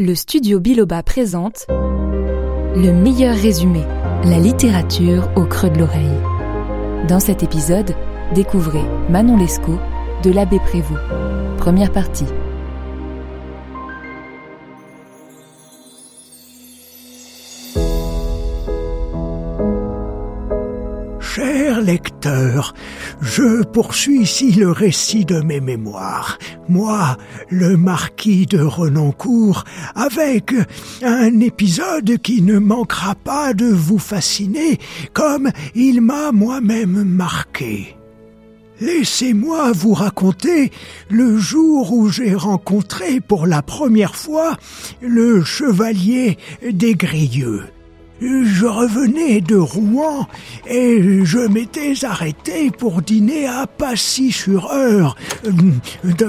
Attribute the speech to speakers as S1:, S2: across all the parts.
S1: Le studio Biloba présente Le meilleur résumé, la littérature au creux de l'oreille. Dans cet épisode, découvrez Manon Lescaut de l'abbé Prévost. Première partie.
S2: Lecteur, je poursuis ici le récit de mes mémoires. Moi, le marquis de Renoncourt, avec un épisode qui ne manquera pas de vous fasciner comme il m'a moi-même marqué. Laissez-moi vous raconter le jour où j'ai rencontré pour la première fois le chevalier des Grieux. Je revenais de Rouen et je m'étais arrêté pour dîner à Passy-sur-Eure,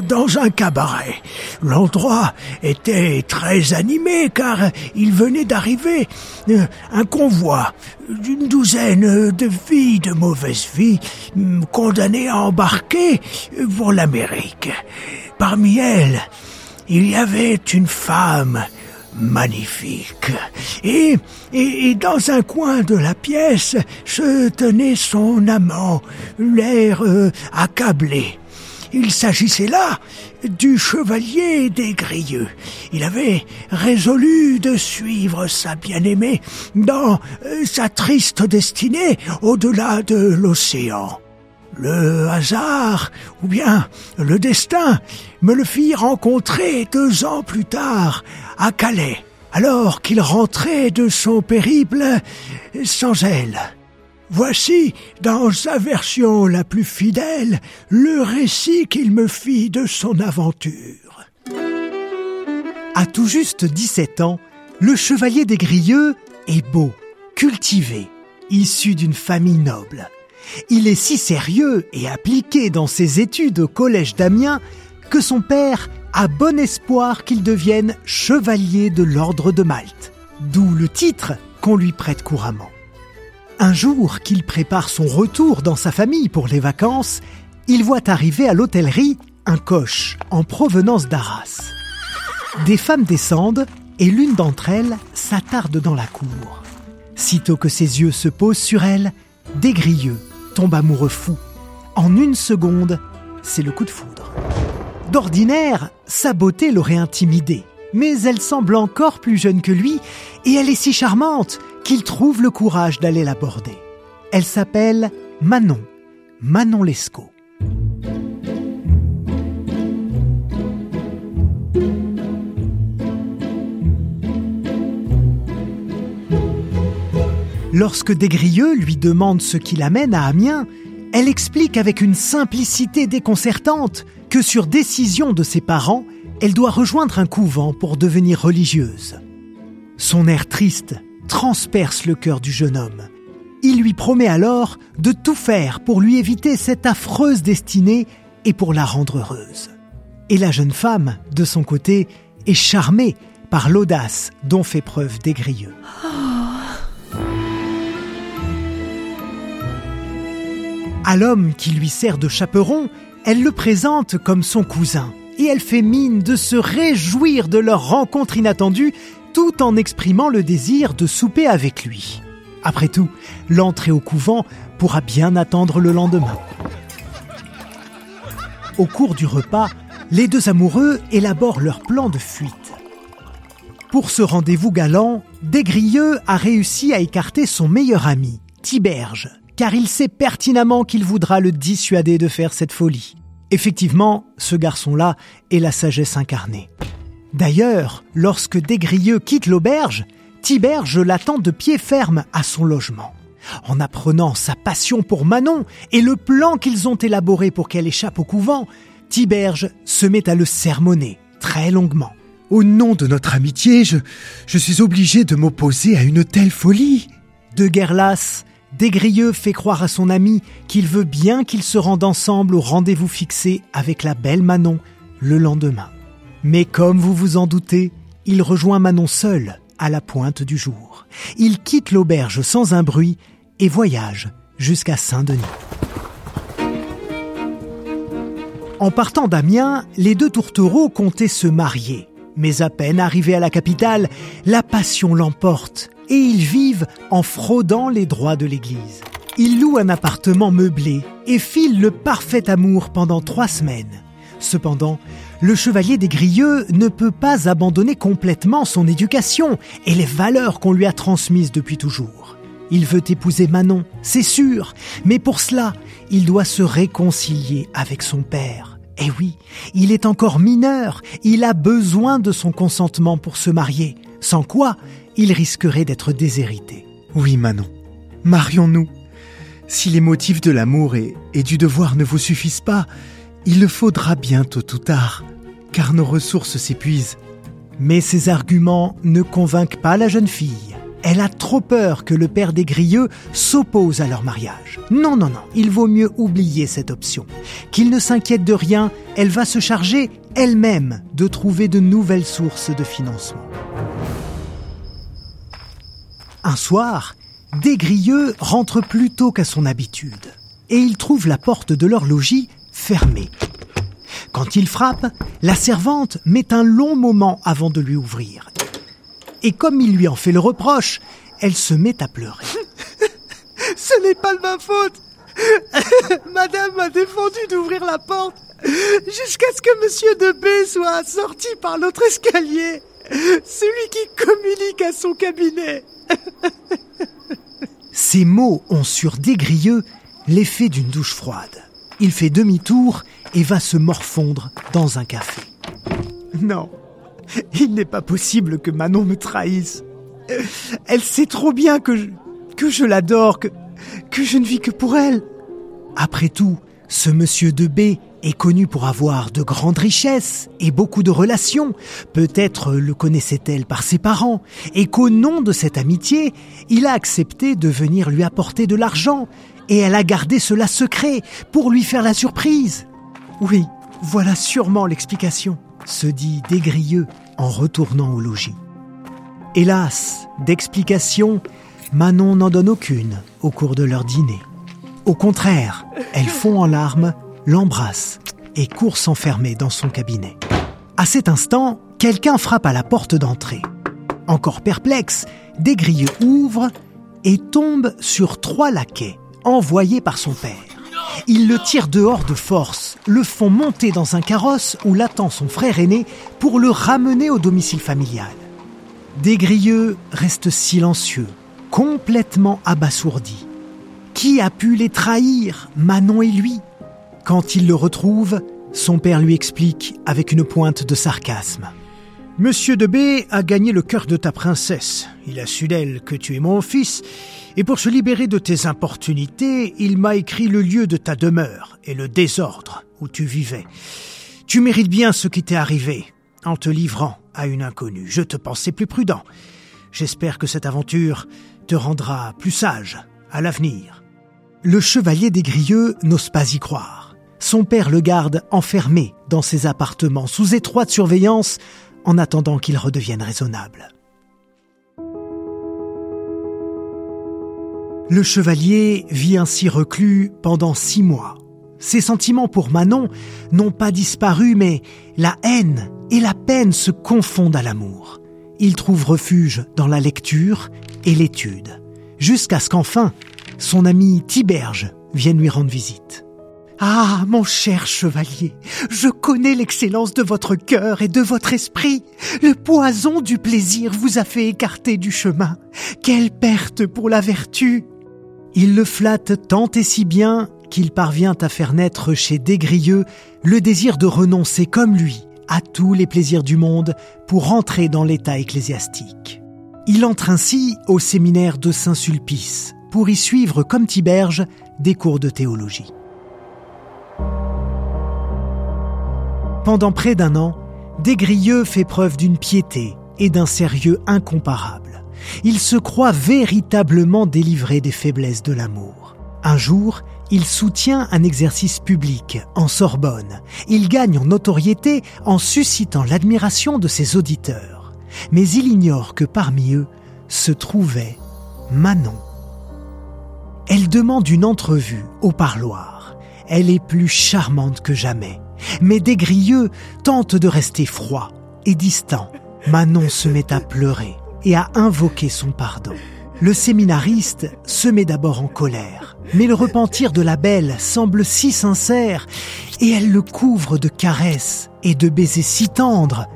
S2: dans un cabaret. L'endroit était très animé car il venait d'arriver un convoi d'une douzaine de filles de mauvaise vie condamnées à embarquer pour l'Amérique. Parmi elles, il y avait une femme magnifique. Et, et, dans un coin de la pièce se tenait son amant, l'air euh, accablé. Il s'agissait là du chevalier des Grieux. Il avait résolu de suivre sa bien-aimée dans euh, sa triste destinée au-delà de l'océan. Le hasard, ou bien le destin, me le fit rencontrer deux ans plus tard, à Calais, alors qu'il rentrait de son périple sans elle. Voici, dans sa version la plus fidèle, le récit qu'il me fit de son aventure.
S3: À tout juste 17 ans, le chevalier des Grieux est beau, cultivé, issu d'une famille noble. Il est si sérieux et appliqué dans ses études au collège d'Amiens que son père a bon espoir qu'il devienne chevalier de l'ordre de Malte, d'où le titre qu'on lui prête couramment. Un jour qu'il prépare son retour dans sa famille pour les vacances, il voit arriver à l'hôtellerie un coche en provenance d'Arras. Des femmes descendent et l'une d'entre elles s'attarde dans la cour. Sitôt que ses yeux se posent sur elle, Desgrieux tombe amoureux fou. En une seconde, c'est le coup de foudre. D'ordinaire, sa beauté l'aurait intimidé, mais elle semble encore plus jeune que lui et elle est si charmante qu'il trouve le courage d'aller l'aborder. Elle s'appelle Manon, Manon Lescaut. Lorsque Desgrieux lui demande ce qui l'amène à Amiens, elle explique avec une simplicité déconcertante que sur décision de ses parents, elle doit rejoindre un couvent pour devenir religieuse. Son air triste transperce le cœur du jeune homme. Il lui promet alors de tout faire pour lui éviter cette affreuse destinée et pour la rendre heureuse. Et la jeune femme, de son côté, est charmée par l'audace dont fait preuve Desgrieux. À l'homme qui lui sert de chaperon, elle le présente comme son cousin, et elle fait mine de se réjouir de leur rencontre inattendue, tout en exprimant le désir de souper avec lui. Après tout, l'entrée au couvent pourra bien attendre le lendemain. Au cours du repas, les deux amoureux élaborent leur plan de fuite. Pour ce rendez-vous galant, Desgrieux a réussi à écarter son meilleur ami, Tiberge, car il sait pertinemment qu'il voudra le dissuader de faire cette folie. Effectivement, ce garçon-là est la sagesse incarnée. D'ailleurs, lorsque Desgrieux quitte l'auberge, Tiberge l'attend de pied ferme à son logement. En apprenant sa passion pour Manon et le plan qu'ils ont élaboré pour qu'elle échappe au couvent, Tiberge se met à le sermonner très longuement.
S4: Au nom de notre amitié, je, je suis obligé de m'opposer à une telle folie.
S3: De guerre lasse, Desgrieux fait croire à son ami qu'il veut bien qu'ils se rendent ensemble au rendez-vous fixé avec la belle Manon le lendemain. Mais comme vous vous en doutez, il rejoint Manon seul à la pointe du jour. Il quitte l'auberge sans un bruit et voyage jusqu'à Saint-Denis. En partant d'Amiens, les deux tourtereaux comptaient se marier. Mais à peine arrivés à la capitale, la passion l'emporte et ils vivent en fraudant les droits de l'Église. Ils louent un appartement meublé et filent le parfait amour pendant trois semaines. Cependant, le chevalier des Grieux ne peut pas abandonner complètement son éducation et les valeurs qu'on lui a transmises depuis toujours. Il veut épouser Manon, c'est sûr, mais pour cela, il doit se réconcilier avec son père. Eh oui, il est encore mineur, il a besoin de son consentement pour se marier, sans quoi il risquerait d'être déshérité.
S4: Oui, Manon, marions-nous. Si les motifs de l'amour et, du devoir ne vous suffisent pas, il le faudra bien tôt ou tard, car nos ressources s'épuisent.
S3: Mais ces arguments ne convainquent pas la jeune fille. Elle a trop peur que le père des Grieux s'oppose à leur mariage. Non, non, non, il vaut mieux oublier cette option. Qu'il ne s'inquiète de rien, elle va se charger elle-même de trouver de nouvelles sources de financement. Un soir, Desgrieux rentre plus tôt qu'à son habitude et il trouve la porte de leur logis fermée. Quand il frappe, la servante met un long moment avant de lui ouvrir. Et comme il lui en fait le reproche, elle se met à pleurer.
S2: Ce n'est pas de ma faute. Madame m'a défendu d'ouvrir la porte jusqu'à ce que Monsieur de B soit sorti par l'autre escalier, celui qui communique à son cabinet.
S3: Ces mots ont sur Desgrieux l'effet d'une douche froide. Il fait demi-tour et va se morfondre dans un café.
S2: Non, il n'est pas possible que Manon me trahisse. Elle sait trop bien que je, que je l'adore, que, que je ne vis que pour elle.
S3: Après tout, ce monsieur de B est connu pour avoir de grandes richesses et beaucoup de relations. Peut-être le connaissait-elle par ses parents, et qu'au nom de cette amitié, il a accepté de venir lui apporter de l'argent, et elle a gardé cela secret pour lui faire la surprise. Oui, voilà sûrement l'explication, se dit Desgrieux en retournant au logis. Hélas, d'explication, Manon n'en donne aucune au cours de leur dîner. Au contraire, elle fond en larmes l'embrasse et court s'enfermer dans son cabinet. À cet instant, quelqu'un frappe à la porte d'entrée. Encore perplexe, Desgrieux ouvre et tombe sur trois laquais envoyés par son père. Il le tire dehors de force, le font monter dans un carrosse où l'attend son frère aîné pour le ramener au domicile familial. Desgrieux reste silencieux, complètement abasourdi. Qui a pu les trahir, Manon et lui? Quand il le retrouve, son père lui explique avec une pointe de sarcasme.
S2: Monsieur de B a gagné le cœur de ta princesse. Il a su d'elle que tu es mon fils, et pour se libérer de tes importunités, il m'a écrit le lieu de ta demeure et le désordre où tu vivais. Tu mérites bien ce qui t'est arrivé en te livrant à une inconnue. Je te pensais plus prudent. J'espère que cette aventure te rendra plus sage à l'avenir.
S3: Le chevalier des Grieux n'ose pas y croire son père le garde enfermé dans ses appartements sous étroite surveillance en attendant qu'il redevienne raisonnable. Le chevalier vit ainsi reclus pendant six mois. Ses sentiments pour Manon n'ont pas disparu, mais la haine et la peine se confondent à l'amour. Il trouve refuge dans la lecture et l'étude, jusqu'à ce qu'enfin son ami Tiberge vienne lui rendre visite.
S2: Ah, mon cher chevalier, je connais l'excellence de votre cœur et de votre esprit. Le poison du plaisir vous a fait écarter du chemin. Quelle perte pour la vertu.
S3: Il le flatte tant et si bien qu'il parvient à faire naître chez Desgrieux le désir de renoncer comme lui à tous les plaisirs du monde pour entrer dans l'état ecclésiastique. Il entre ainsi au séminaire de Saint-Sulpice pour y suivre comme Tiberge des cours de théologie. Pendant près d'un an, Desgrieux fait preuve d'une piété et d'un sérieux incomparable. Il se croit véritablement délivré des faiblesses de l'amour. Un jour, il soutient un exercice public en Sorbonne. Il gagne en notoriété en suscitant l'admiration de ses auditeurs. Mais il ignore que parmi eux se trouvait Manon. Elle demande une entrevue au parloir. Elle est plus charmante que jamais. Mais Desgrieux tente de rester froid. et distant. Manon se met à pleurer et à invoquer son pardon. Le séminariste se met d'abord en colère, mais le repentir de la belle semble si sincère, et elle le couvre de caresses et de baisers si tendres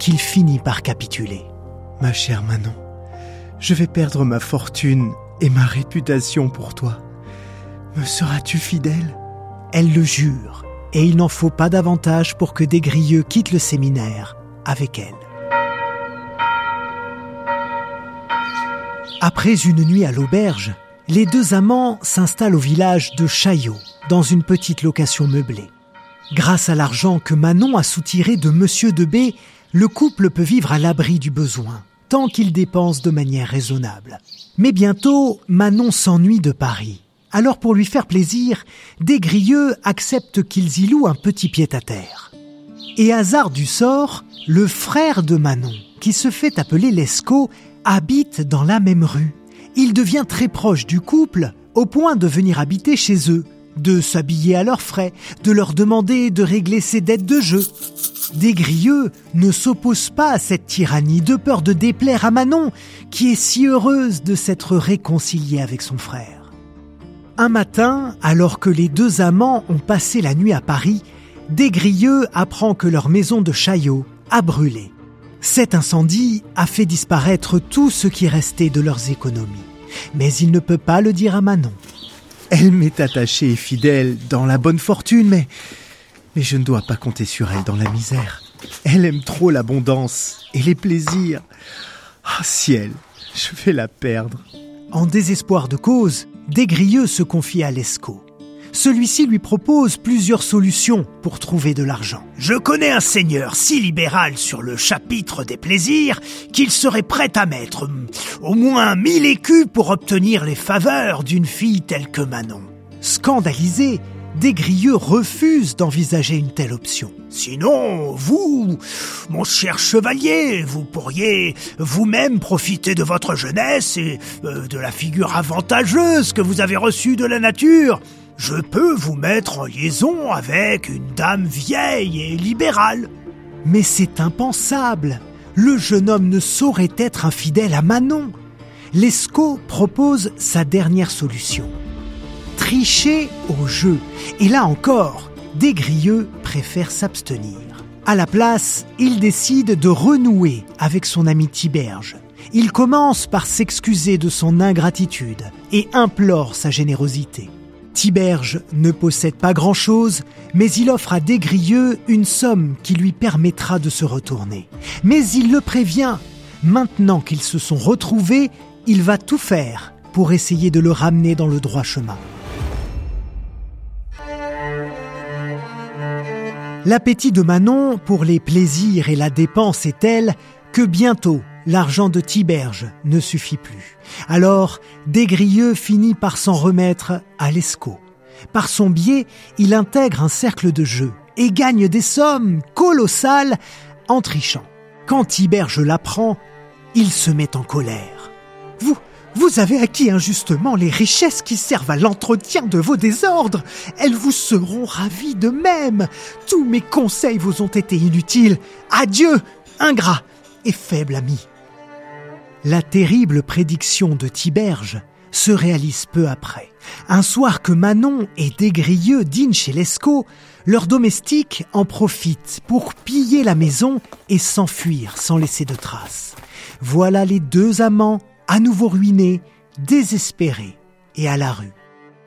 S3: qu'il finit par capituler.
S4: Ma chère Manon, je vais perdre ma fortune et ma réputation pour toi. Me seras-tu fidèle?
S3: Elle le jure, et il n'en faut pas davantage pour que Desgrieux quitte le séminaire avec elle. Après une nuit à l'auberge, les deux amants s'installent au village de Chaillot, dans une petite location meublée. Grâce à l'argent que Manon a soutiré de Monsieur de B, le couple peut vivre à l'abri du besoin, tant qu'il dépense de manière raisonnable. Mais bientôt, Manon s'ennuie de Paris. Alors pour lui faire plaisir, Desgrieux accepte qu'ils y louent un petit pied-à-terre. Et hasard du sort, le frère de Manon, qui se fait appeler Lescaut, habite dans la même rue. Il devient très proche du couple, au point de venir habiter chez eux, de s'habiller à leurs frais, de leur demander de régler ses dettes de jeu. Desgrieux ne s'oppose pas à cette tyrannie de peur de déplaire à Manon, qui est si heureuse de s'être réconciliée avec son frère. Un matin, alors que les deux amants ont passé la nuit à Paris, Desgrieux apprend que leur maison de Chaillot a brûlé. Cet incendie a fait disparaître tout ce qui restait de leurs économies. Mais il ne peut pas le dire à Manon.
S4: Elle m'est attachée et fidèle dans la bonne fortune, mais mais je ne dois pas compter sur elle dans la misère. Elle aime trop l'abondance et les plaisirs. Ah ciel, je vais la perdre.
S3: En désespoir de cause, Desgrieux se confie à Lescaut. Celui-ci lui propose plusieurs solutions pour trouver de l'argent.
S2: Je connais un seigneur si libéral sur le chapitre des plaisirs qu'il serait prêt à mettre hum, au moins mille écus pour obtenir les faveurs d'une fille telle que Manon.
S3: Scandalisé, Desgrieux refuse d'envisager une telle option.
S2: Sinon, vous, mon cher chevalier, vous pourriez vous-même profiter de votre jeunesse et euh, de la figure avantageuse que vous avez reçue de la nature. Je peux vous mettre en liaison avec une dame vieille et libérale.
S3: Mais c'est impensable. Le jeune homme ne saurait être infidèle à Manon. Lescaut propose sa dernière solution tricher au jeu. Et là encore, Desgrieux préfère s'abstenir. À la place, il décide de renouer avec son ami Tiberge. Il commence par s'excuser de son ingratitude et implore sa générosité. Tiberge ne possède pas grand-chose, mais il offre à Desgrieux une somme qui lui permettra de se retourner. Mais il le prévient, maintenant qu'ils se sont retrouvés, il va tout faire pour essayer de le ramener dans le droit chemin. L'appétit de Manon pour les plaisirs et la dépense est tel que bientôt l'argent de Tiberge ne suffit plus. Alors, Desgrieux finit par s'en remettre à Lescaut. Par son biais, il intègre un cercle de jeu et gagne des sommes colossales en trichant. Quand Tiberge l'apprend, il se met en colère. Vous, vous avez acquis injustement les richesses qui servent à l'entretien de vos désordres. Elles vous seront ravies de même. Tous mes conseils vous ont été inutiles. Adieu, ingrat et faible ami. La terrible prédiction de Tiberge se réalise peu après. Un soir que Manon et Desgrieux dînent chez Lescaut, leurs domestiques en profitent pour piller la maison et s'enfuir sans laisser de traces. Voilà les deux amants à nouveau ruiné, désespéré et à la rue.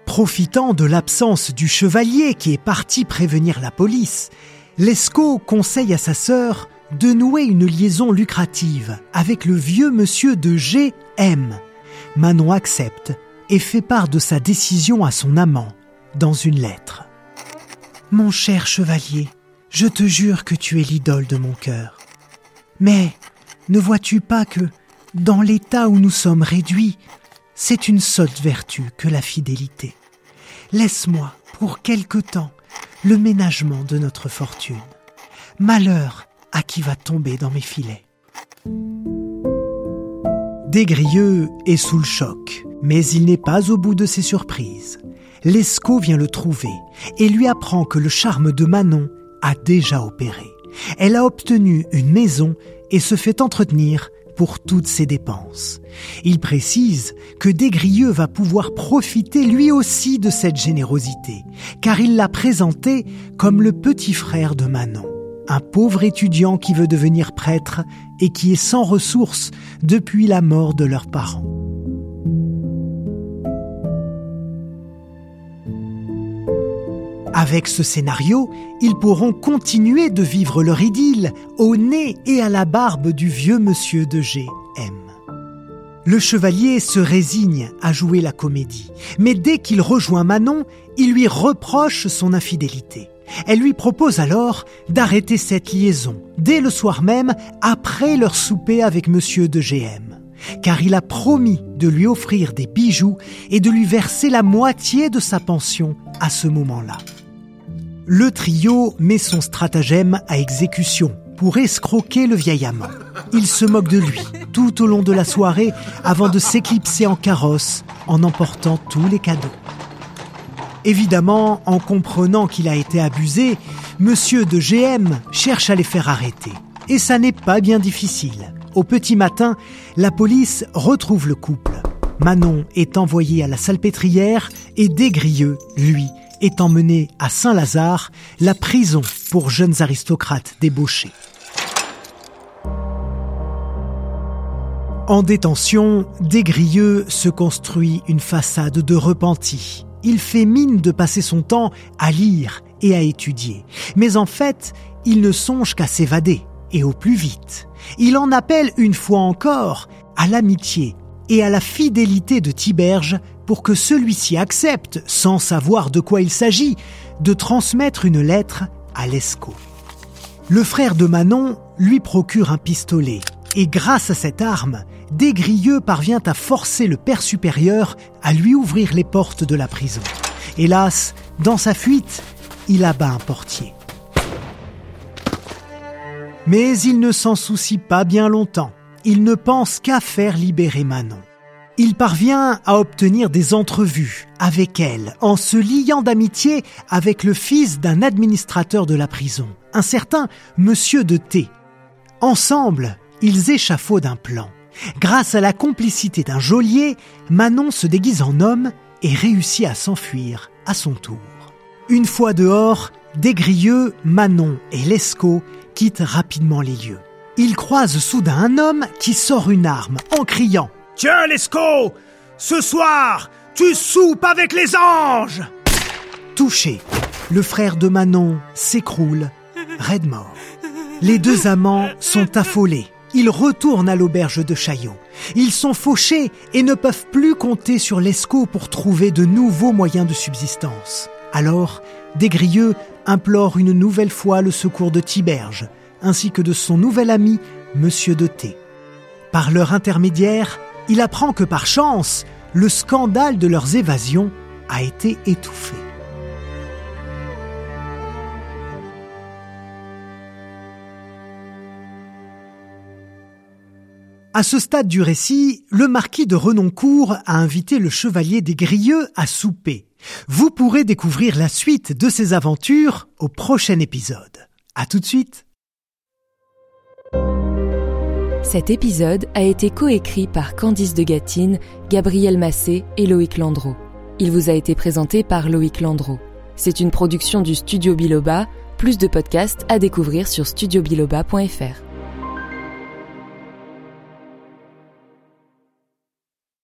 S3: Profitant de l'absence du chevalier qui est parti prévenir la police, Lescaut conseille à sa sœur de nouer une liaison lucrative avec le vieux monsieur de G. M. Manon accepte et fait part de sa décision à son amant dans une lettre. Mon cher chevalier, je te jure que tu es l'idole de mon cœur. Mais ne vois-tu pas que dans l'état où nous sommes réduits, c'est une sotte vertu que la fidélité. Laisse-moi, pour quelque temps, le ménagement de notre fortune. Malheur à qui va tomber dans mes filets. Desgrieux est sous le choc, mais il n'est pas au bout de ses surprises. Lescaut vient le trouver et lui apprend que le charme de Manon a déjà opéré. Elle a obtenu une maison et se fait entretenir toutes ses dépenses. Il précise que Desgrieux va pouvoir profiter lui aussi de cette générosité, car il l'a présenté comme le petit frère de Manon, un pauvre étudiant qui veut devenir prêtre et qui est sans ressources depuis la mort de leurs parents. Avec ce scénario, ils pourront continuer de vivre leur idylle au nez et à la barbe du vieux monsieur de G. M. Le chevalier se résigne à jouer la comédie, mais dès qu'il rejoint Manon, il lui reproche son infidélité. Elle lui propose alors d'arrêter cette liaison dès le soir même après leur souper avec monsieur de GM, car il a promis de lui offrir des bijoux et de lui verser la moitié de sa pension à ce moment-là. Le trio met son stratagème à exécution pour escroquer le vieil amant. Il se moque de lui tout au long de la soirée avant de s'éclipser en carrosse en emportant tous les cadeaux. Évidemment, en comprenant qu'il a été abusé, monsieur de GM cherche à les faire arrêter. Et ça n'est pas bien difficile. Au petit matin, la police retrouve le couple. Manon est envoyée à la salpêtrière et Desgrieux, lui, est emmené à Saint-Lazare, la prison pour jeunes aristocrates débauchés. En détention, Desgrieux se construit une façade de repenti. Il fait mine de passer son temps à lire et à étudier. Mais en fait, il ne songe qu'à s'évader, et au plus vite. Il en appelle une fois encore à l'amitié et à la fidélité de Tiberge pour que celui-ci accepte, sans savoir de quoi il s'agit, de transmettre une lettre à Lescaut. Le frère de Manon lui procure un pistolet, et grâce à cette arme, Desgrieux parvient à forcer le père supérieur à lui ouvrir les portes de la prison. Hélas, dans sa fuite, il abat un portier. Mais il ne s'en soucie pas bien longtemps. Il ne pense qu'à faire libérer Manon il parvient à obtenir des entrevues avec elle en se liant d'amitié avec le fils d'un administrateur de la prison, un certain Monsieur de T. Ensemble, ils échafaudent un plan. Grâce à la complicité d'un geôlier, Manon se déguise en homme et réussit à s'enfuir à son tour. Une fois dehors, Desgrieux, Manon et Lescaut quittent rapidement les lieux. Ils croisent soudain un homme qui sort une arme en criant
S2: Tiens, Lescaut Ce soir, tu soupes avec les anges
S3: Touché, le frère de Manon s'écroule, raide mort. Les deux amants sont affolés. Ils retournent à l'auberge de Chaillot. Ils sont fauchés et ne peuvent plus compter sur Lescaut pour trouver de nouveaux moyens de subsistance. Alors, Desgrieux implore une nouvelle fois le secours de Tiberge, ainsi que de son nouvel ami, Monsieur de T. Par leur intermédiaire, il apprend que par chance, le scandale de leurs évasions a été étouffé. À ce stade du récit, le marquis de Renoncourt a invité le chevalier des Grieux à souper. Vous pourrez découvrir la suite de ses aventures au prochain épisode. À tout de suite!
S1: Cet épisode a été coécrit par Candice de Gatine, Gabriel Massé et Loïc Landreau. Il vous a été présenté par Loïc Landreau. C'est une production du Studio Biloba. Plus de podcasts à découvrir sur studiobiloba.fr.